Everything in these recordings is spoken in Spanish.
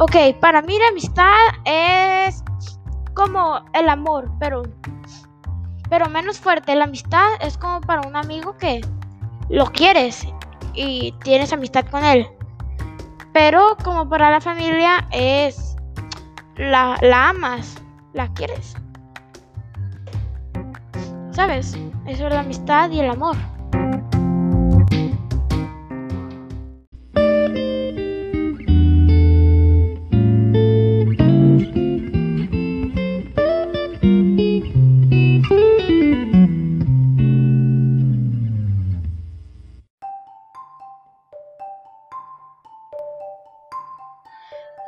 Ok, para mí la amistad es como el amor, pero, pero menos fuerte. La amistad es como para un amigo que lo quieres y tienes amistad con él. Pero como para la familia es la, la amas, la quieres. ¿Sabes? Eso es la amistad y el amor.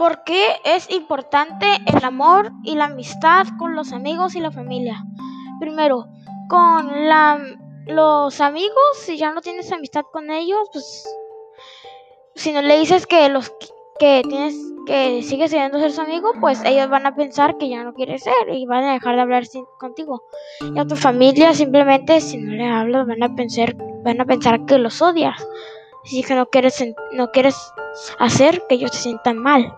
¿Por qué es importante el amor y la amistad con los amigos y la familia? Primero, con la, los amigos, si ya no tienes amistad con ellos, pues si no le dices que los que tienes que sigues siendo ser su amigo, pues ellos van a pensar que ya no quieres ser y van a dejar de hablar contigo. Y a tu familia simplemente si no le hablas van a pensar van a pensar que los odias. Así que no quieres no quieres hacer que ellos se sientan mal.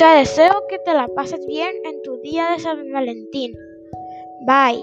Te deseo que te la pases bien en tu día de San Valentín. Bye.